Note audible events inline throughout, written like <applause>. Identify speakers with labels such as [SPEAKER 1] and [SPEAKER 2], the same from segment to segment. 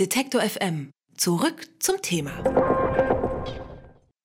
[SPEAKER 1] Detektor FM. Zurück zum Thema.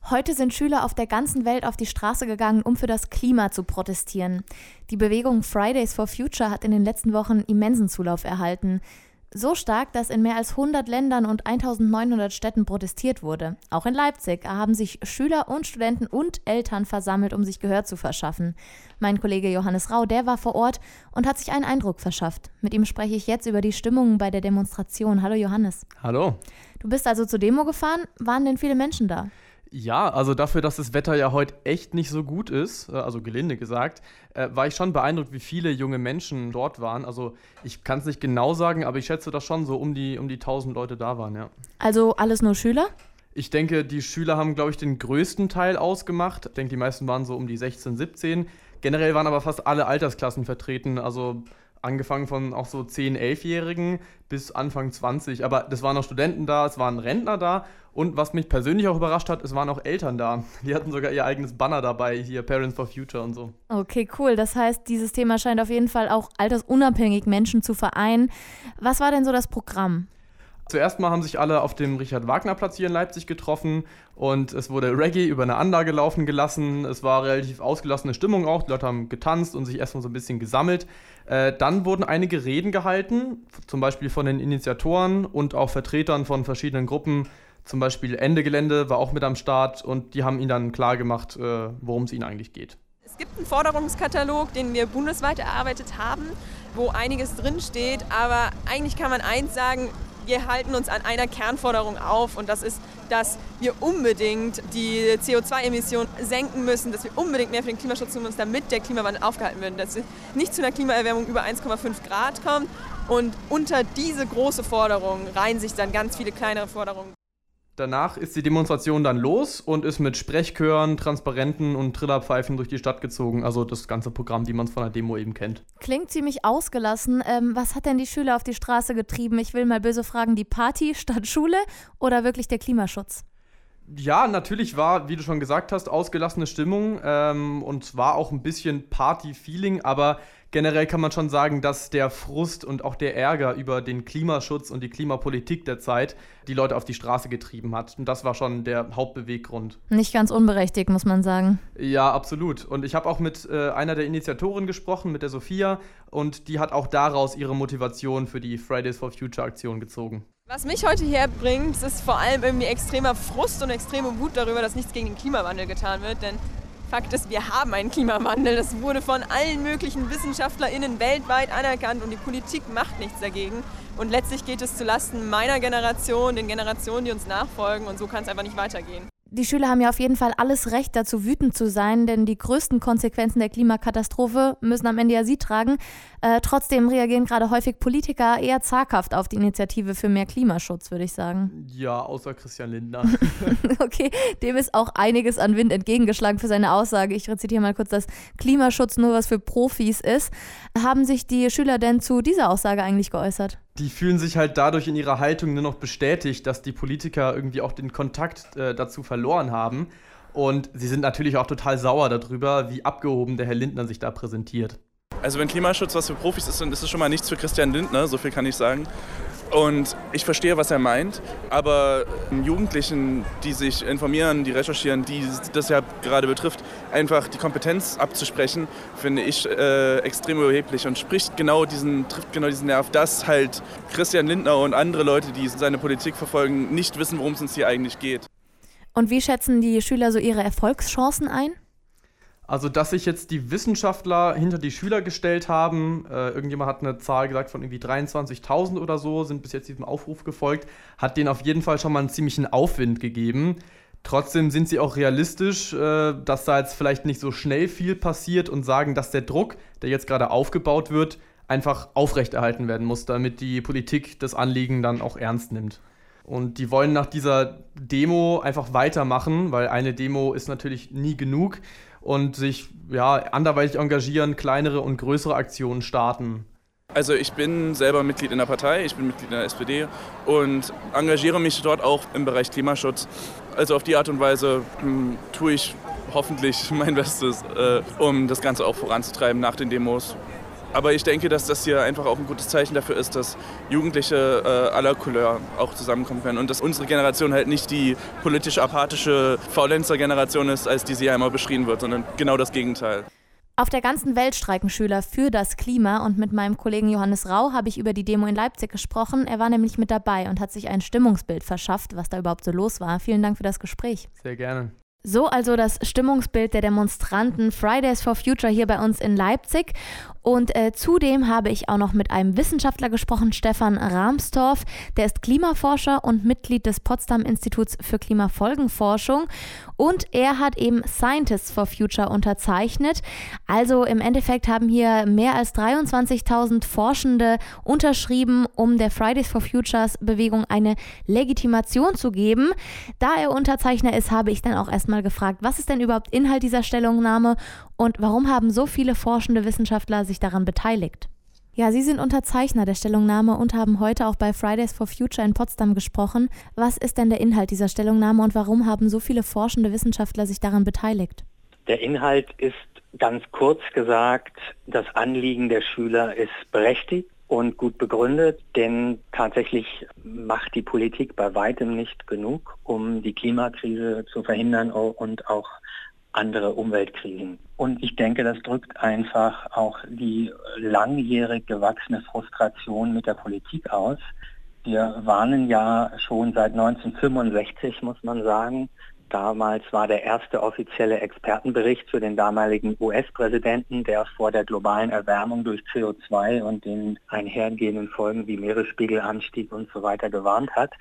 [SPEAKER 2] Heute sind Schüler auf der ganzen Welt auf die Straße gegangen, um für das Klima zu protestieren. Die Bewegung Fridays for Future hat in den letzten Wochen immensen Zulauf erhalten. So stark, dass in mehr als 100 Ländern und 1900 Städten protestiert wurde. Auch in Leipzig haben sich Schüler und Studenten und Eltern versammelt, um sich Gehör zu verschaffen. Mein Kollege Johannes Rau, der war vor Ort und hat sich einen Eindruck verschafft. Mit ihm spreche ich jetzt über die Stimmung bei der Demonstration. Hallo Johannes.
[SPEAKER 3] Hallo.
[SPEAKER 2] Du bist also zur Demo gefahren. Waren denn viele Menschen da?
[SPEAKER 3] Ja, also dafür, dass das Wetter ja heute echt nicht so gut ist, äh, also gelinde gesagt, äh, war ich schon beeindruckt, wie viele junge Menschen dort waren. Also ich kann es nicht genau sagen, aber ich schätze, dass schon so um die, um die 1000 Leute da waren, ja.
[SPEAKER 2] Also alles nur Schüler?
[SPEAKER 3] Ich denke, die Schüler haben, glaube ich, den größten Teil ausgemacht. Ich denke, die meisten waren so um die 16, 17. Generell waren aber fast alle Altersklassen vertreten. Also angefangen von auch so 10, 11-Jährigen bis Anfang 20. Aber das waren auch Studenten da, es waren Rentner da und was mich persönlich auch überrascht hat, es waren auch Eltern da. Die hatten sogar ihr eigenes Banner dabei, hier Parents for Future und so.
[SPEAKER 2] Okay, cool. Das heißt, dieses Thema scheint auf jeden Fall auch altersunabhängig Menschen zu vereinen. Was war denn so das Programm?
[SPEAKER 3] Zuerst mal haben sich alle auf dem Richard-Wagner-Platz hier in Leipzig getroffen und es wurde Reggae über eine Anlage laufen gelassen. Es war relativ ausgelassene Stimmung auch. Die Leute haben getanzt und sich erstmal so ein bisschen gesammelt. Äh, dann wurden einige Reden gehalten, zum Beispiel von den Initiatoren und auch Vertretern von verschiedenen Gruppen. Zum Beispiel Ende Gelände war auch mit am Start und die haben ihnen dann klar gemacht, äh, worum es ihnen eigentlich geht.
[SPEAKER 4] Es gibt einen Forderungskatalog, den wir bundesweit erarbeitet haben, wo einiges drinsteht. Aber eigentlich kann man eins sagen, wir halten uns an einer Kernforderung auf und das ist, dass wir unbedingt die CO2-Emissionen senken müssen, dass wir unbedingt mehr für den Klimaschutz tun müssen, damit der Klimawandel aufgehalten wird, dass es nicht zu einer Klimaerwärmung über 1,5 Grad kommt. Und unter diese große Forderung reihen sich dann ganz viele kleinere Forderungen.
[SPEAKER 3] Danach ist die Demonstration dann los und ist mit Sprechchören, Transparenten und Trillerpfeifen durch die Stadt gezogen. Also das ganze Programm, die man von der Demo eben kennt.
[SPEAKER 2] Klingt ziemlich ausgelassen. Ähm, was hat denn die Schüler auf die Straße getrieben? Ich will mal böse fragen, die Party statt Schule oder wirklich der Klimaschutz?
[SPEAKER 3] Ja, natürlich war, wie du schon gesagt hast, ausgelassene Stimmung ähm, und war auch ein bisschen Party-Feeling, aber generell kann man schon sagen, dass der Frust und auch der Ärger über den Klimaschutz und die Klimapolitik der Zeit die Leute auf die Straße getrieben hat. Und das war schon der Hauptbeweggrund.
[SPEAKER 2] Nicht ganz unberechtigt, muss man sagen.
[SPEAKER 3] Ja, absolut. Und ich habe auch mit äh, einer der Initiatoren gesprochen, mit der Sophia, und die hat auch daraus ihre Motivation für die Fridays for Future Aktion gezogen.
[SPEAKER 4] Was mich heute herbringt, ist vor allem irgendwie extremer Frust und extreme Wut darüber, dass nichts gegen den Klimawandel getan wird. Denn Fakt ist, wir haben einen Klimawandel. Das wurde von allen möglichen WissenschaftlerInnen weltweit anerkannt und die Politik macht nichts dagegen. Und letztlich geht es zulasten meiner Generation, den Generationen, die uns nachfolgen und so kann es einfach nicht weitergehen.
[SPEAKER 2] Die Schüler haben ja auf jeden Fall alles Recht dazu, wütend zu sein, denn die größten Konsequenzen der Klimakatastrophe müssen am Ende ja sie tragen. Äh, trotzdem reagieren gerade häufig Politiker eher zaghaft auf die Initiative für mehr Klimaschutz, würde ich sagen.
[SPEAKER 3] Ja, außer Christian Lindner. <laughs>
[SPEAKER 2] okay, dem ist auch einiges an Wind entgegengeschlagen für seine Aussage. Ich rezitiere mal kurz, dass Klimaschutz nur was für Profis ist. Haben sich die Schüler denn zu dieser Aussage eigentlich geäußert?
[SPEAKER 3] Die fühlen sich halt dadurch in ihrer Haltung nur noch bestätigt, dass die Politiker irgendwie auch den Kontakt äh, dazu verloren haben. Und sie sind natürlich auch total sauer darüber, wie abgehoben der Herr Lindner sich da präsentiert.
[SPEAKER 5] Also wenn Klimaschutz was für Profis ist, dann ist es schon mal nichts für Christian Lindner, so viel kann ich sagen. Und ich verstehe, was er meint, aber Jugendlichen, die sich informieren, die recherchieren, die das ja gerade betrifft, einfach die Kompetenz abzusprechen, finde ich äh, extrem überheblich und spricht genau diesen, trifft genau diesen Nerv, dass halt Christian Lindner und andere Leute, die seine Politik verfolgen, nicht wissen, worum es uns hier eigentlich geht.
[SPEAKER 2] Und wie schätzen die Schüler so ihre Erfolgschancen ein?
[SPEAKER 3] Also, dass sich jetzt die Wissenschaftler hinter die Schüler gestellt haben, äh, irgendjemand hat eine Zahl gesagt von irgendwie 23.000 oder so, sind bis jetzt diesem Aufruf gefolgt, hat denen auf jeden Fall schon mal einen ziemlichen Aufwind gegeben. Trotzdem sind sie auch realistisch, äh, dass da jetzt vielleicht nicht so schnell viel passiert und sagen, dass der Druck, der jetzt gerade aufgebaut wird, einfach aufrechterhalten werden muss, damit die Politik das Anliegen dann auch ernst nimmt. Und die wollen nach dieser Demo einfach weitermachen, weil eine Demo ist natürlich nie genug und sich ja, anderweitig engagieren, kleinere und größere Aktionen starten.
[SPEAKER 5] Also ich bin selber Mitglied in der Partei, ich bin Mitglied in der SPD und engagiere mich dort auch im Bereich Klimaschutz. Also auf die Art und Weise hm, tue ich hoffentlich <laughs> mein Bestes, äh, um das Ganze auch voranzutreiben nach den Demos. Aber ich denke, dass das hier einfach auch ein gutes Zeichen dafür ist, dass Jugendliche äh, aller Couleur auch zusammenkommen können und dass unsere Generation halt nicht die politisch apathische Faulenzer-Generation ist, als die sie ja immer beschrieben wird, sondern genau das Gegenteil.
[SPEAKER 2] Auf der ganzen Welt streiken Schüler für das Klima und mit meinem Kollegen Johannes Rau habe ich über die Demo in Leipzig gesprochen. Er war nämlich mit dabei und hat sich ein Stimmungsbild verschafft, was da überhaupt so los war. Vielen Dank für das Gespräch.
[SPEAKER 3] Sehr gerne.
[SPEAKER 2] So also das Stimmungsbild der Demonstranten Fridays for Future hier bei uns in Leipzig. Und äh, zudem habe ich auch noch mit einem Wissenschaftler gesprochen, Stefan Rahmstorff. Der ist Klimaforscher und Mitglied des Potsdam Instituts für Klimafolgenforschung. Und er hat eben Scientists for Future unterzeichnet. Also im Endeffekt haben hier mehr als 23.000 Forschende unterschrieben, um der Fridays for Futures Bewegung eine Legitimation zu geben. Da er Unterzeichner ist, habe ich dann auch erstmal gefragt, was ist denn überhaupt Inhalt dieser Stellungnahme und warum haben so viele forschende Wissenschaftler sich daran beteiligt? Ja, Sie sind Unterzeichner der Stellungnahme und haben heute auch bei Fridays for Future in Potsdam gesprochen. Was ist denn der Inhalt dieser Stellungnahme und warum haben so viele forschende Wissenschaftler sich daran beteiligt?
[SPEAKER 6] Der Inhalt ist ganz kurz gesagt, das Anliegen der Schüler ist berechtigt und gut begründet, denn tatsächlich macht die Politik bei weitem nicht genug, um die Klimakrise zu verhindern und auch andere Umweltkrisen. Und ich denke, das drückt einfach auch die langjährig gewachsene Frustration mit der Politik aus. Wir warnen ja schon seit 1965, muss man sagen. Damals war der erste offizielle Expertenbericht für den damaligen US-Präsidenten, der vor der globalen Erwärmung durch CO2 und den einhergehenden Folgen wie Meeresspiegelanstieg und so weiter gewarnt hat.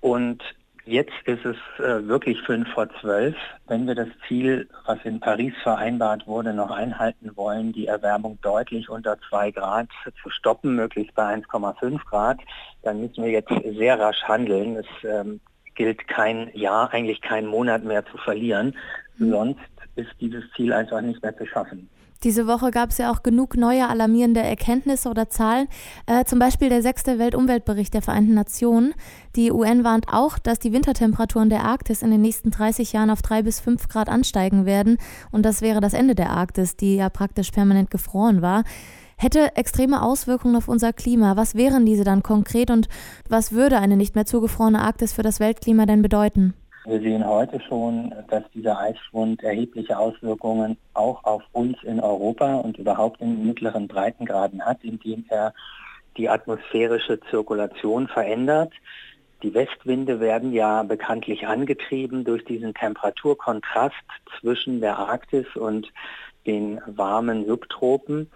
[SPEAKER 6] Und Jetzt ist es äh, wirklich fünf vor zwölf. Wenn wir das Ziel, was in Paris vereinbart wurde, noch einhalten wollen, die Erwärmung deutlich unter zwei Grad zu stoppen, möglichst bei 1,5 Grad, dann müssen wir jetzt sehr rasch handeln. Es ähm, gilt kein Jahr, eigentlich kein Monat mehr zu verlieren. Mhm. Sonst ist dieses Ziel einfach nicht mehr zu schaffen.
[SPEAKER 2] Diese Woche gab es ja auch genug neue alarmierende Erkenntnisse oder Zahlen, äh, zum Beispiel der sechste Weltumweltbericht der Vereinten Nationen. Die UN warnt auch, dass die Wintertemperaturen der Arktis in den nächsten 30 Jahren auf drei bis fünf Grad ansteigen werden. Und das wäre das Ende der Arktis, die ja praktisch permanent gefroren war. Hätte extreme Auswirkungen auf unser Klima. Was wären diese dann konkret und was würde eine nicht mehr zugefrorene Arktis für das Weltklima denn bedeuten?
[SPEAKER 6] Wir sehen heute schon, dass dieser Eisschwund erhebliche Auswirkungen auch auf uns in Europa und überhaupt in mittleren Breitengraden hat, indem er die atmosphärische Zirkulation verändert. Die Westwinde werden ja bekanntlich angetrieben durch diesen Temperaturkontrast zwischen der Arktis und den warmen Subtropen.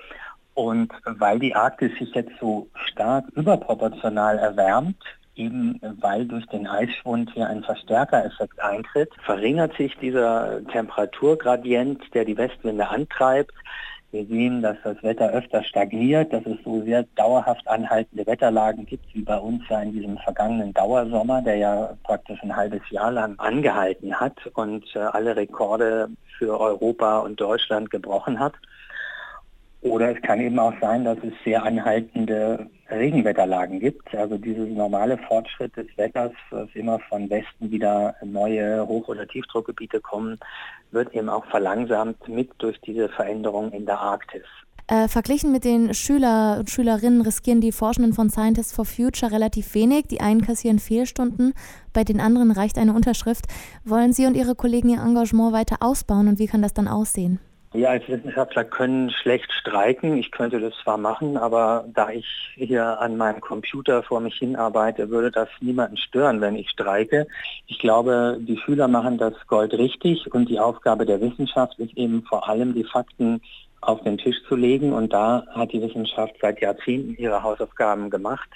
[SPEAKER 6] Und weil die Arktis sich jetzt so stark überproportional erwärmt, eben weil durch den Eisschwund hier ein Verstärkereffekt eintritt, verringert sich dieser Temperaturgradient, der die Westwinde antreibt. Wir sehen, dass das Wetter öfter stagniert, dass es so sehr dauerhaft anhaltende Wetterlagen gibt, wie bei uns ja in diesem vergangenen Dauersommer, der ja praktisch ein halbes Jahr lang angehalten hat und äh, alle Rekorde für Europa und Deutschland gebrochen hat. Oder es kann eben auch sein, dass es sehr anhaltende Regenwetterlagen gibt. Also dieser normale Fortschritt des Wetters, dass immer von Westen wieder neue Hoch- oder Tiefdruckgebiete kommen, wird eben auch verlangsamt mit durch diese Veränderung in der Arktis.
[SPEAKER 2] Äh, verglichen mit den Schüler und Schülerinnen riskieren die Forschenden von Scientists for Future relativ wenig. Die einen kassieren Fehlstunden, bei den anderen reicht eine Unterschrift. Wollen Sie und Ihre Kollegen Ihr Engagement weiter ausbauen und wie kann das dann aussehen?
[SPEAKER 6] Wir als Wissenschaftler können schlecht streiken. Ich könnte das zwar machen, aber da ich hier an meinem Computer vor mich hinarbeite, würde das niemanden stören, wenn ich streike. Ich glaube, die Schüler machen das Gold richtig und die Aufgabe der Wissenschaft ist eben vor allem die Fakten auf den Tisch zu legen und da hat die Wissenschaft seit Jahrzehnten ihre Hausaufgaben gemacht.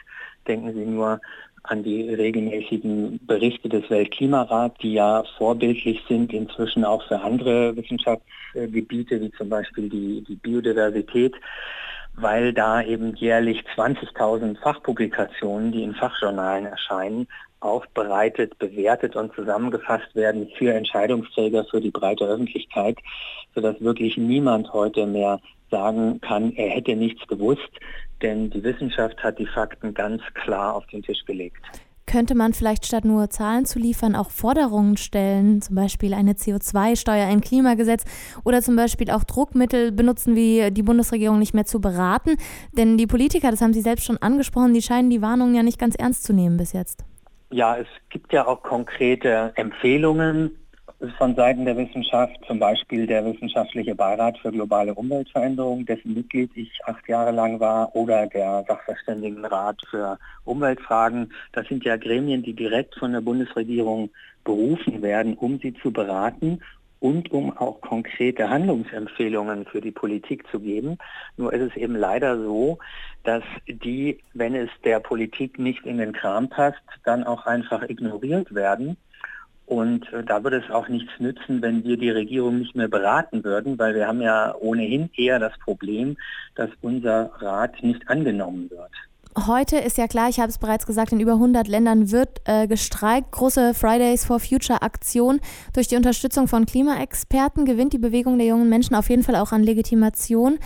[SPEAKER 6] Denken Sie nur an die regelmäßigen Berichte des Weltklimarats, die ja vorbildlich sind inzwischen auch für andere Wissenschaftsgebiete, wie zum Beispiel die, die Biodiversität, weil da eben jährlich 20.000 Fachpublikationen, die in Fachjournalen erscheinen, aufbereitet, bewertet und zusammengefasst werden für Entscheidungsträger, für die breite Öffentlichkeit, sodass wirklich niemand heute mehr sagen kann, er hätte nichts gewusst, denn die Wissenschaft hat die Fakten ganz klar auf den Tisch gelegt.
[SPEAKER 2] könnte man vielleicht statt nur Zahlen zu liefern auch Forderungen stellen, zum Beispiel eine CO2-Steuer, ein Klimagesetz oder zum Beispiel auch Druckmittel benutzen, wie die Bundesregierung nicht mehr zu beraten. Denn die Politiker, das haben Sie selbst schon angesprochen, die scheinen die Warnungen ja nicht ganz ernst zu nehmen bis jetzt.
[SPEAKER 6] Ja, es gibt ja auch konkrete Empfehlungen von Seiten der Wissenschaft, zum Beispiel der Wissenschaftliche Beirat für globale Umweltveränderung, dessen Mitglied ich acht Jahre lang war, oder der Sachverständigenrat für Umweltfragen. Das sind ja Gremien, die direkt von der Bundesregierung berufen werden, um sie zu beraten und um auch konkrete Handlungsempfehlungen für die Politik zu geben. Nur ist es eben leider so, dass die, wenn es der Politik nicht in den Kram passt, dann auch einfach ignoriert werden. Und äh, da würde es auch nichts nützen, wenn wir die Regierung nicht mehr beraten würden, weil wir haben ja ohnehin eher das Problem, dass unser Rat nicht angenommen wird.
[SPEAKER 2] Heute ist ja klar, ich habe es bereits gesagt, in über 100 Ländern wird äh, gestreikt. Große Fridays for Future Aktion. Durch die Unterstützung von Klimaexperten gewinnt die Bewegung der jungen Menschen auf jeden Fall auch an Legitimation.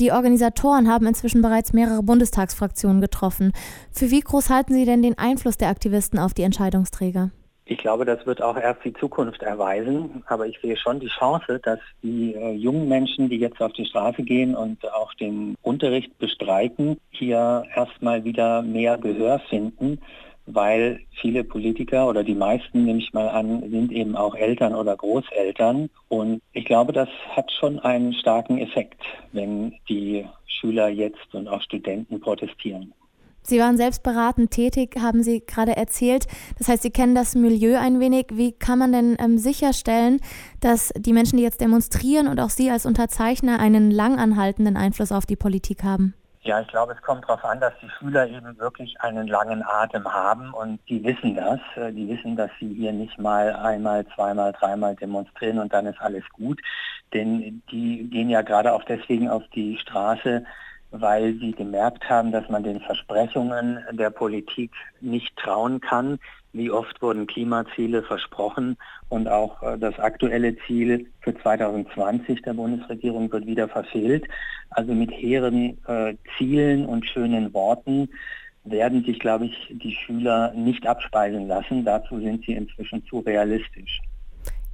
[SPEAKER 2] Die Organisatoren haben inzwischen bereits mehrere Bundestagsfraktionen getroffen. Für wie groß halten Sie denn den Einfluss der Aktivisten auf die Entscheidungsträger?
[SPEAKER 6] Ich glaube, das wird auch erst die Zukunft erweisen. Aber ich sehe schon die Chance, dass die äh, jungen Menschen, die jetzt auf die Straße gehen und auch den Unterricht bestreiten, hier erstmal wieder mehr Gehör finden, weil viele Politiker oder die meisten, nehme ich mal an, sind eben auch Eltern oder Großeltern. Und ich glaube, das hat schon einen starken Effekt, wenn die Schüler jetzt und auch Studenten protestieren.
[SPEAKER 2] Sie waren selbst beratend tätig, haben Sie gerade erzählt. Das heißt, Sie kennen das Milieu ein wenig. Wie kann man denn ähm, sicherstellen, dass die Menschen, die jetzt demonstrieren und auch Sie als Unterzeichner einen langanhaltenden Einfluss auf die Politik haben?
[SPEAKER 6] Ja, ich glaube, es kommt darauf an, dass die Schüler eben wirklich einen langen Atem haben und die wissen das. Äh, die wissen, dass sie hier nicht mal einmal, zweimal, dreimal demonstrieren und dann ist alles gut. Denn die gehen ja gerade auch deswegen auf die Straße, weil sie gemerkt haben, dass man den Versprechungen der Politik nicht trauen kann. Wie oft wurden Klimaziele versprochen und auch äh, das aktuelle Ziel für 2020 der Bundesregierung wird wieder verfehlt. Also mit hehren äh, Zielen und schönen Worten werden sich, glaube ich, die Schüler nicht abspeisen lassen. Dazu sind sie inzwischen zu realistisch.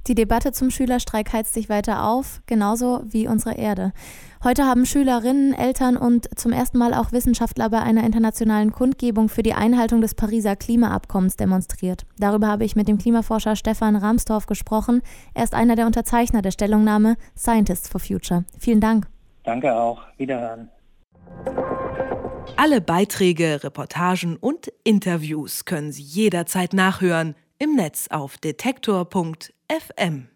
[SPEAKER 2] Die Debatte zum Schülerstreik heizt sich weiter auf, genauso wie unsere Erde. Heute haben Schülerinnen, Eltern und zum ersten Mal auch Wissenschaftler bei einer internationalen Kundgebung für die Einhaltung des Pariser Klimaabkommens demonstriert. Darüber habe ich mit dem Klimaforscher Stefan Ramstorff gesprochen. Er ist einer der Unterzeichner der Stellungnahme Scientists for Future. Vielen Dank.
[SPEAKER 6] Danke auch. Wiederhören.
[SPEAKER 1] Alle Beiträge, Reportagen und Interviews können Sie jederzeit nachhören im Netz auf detektor.fm.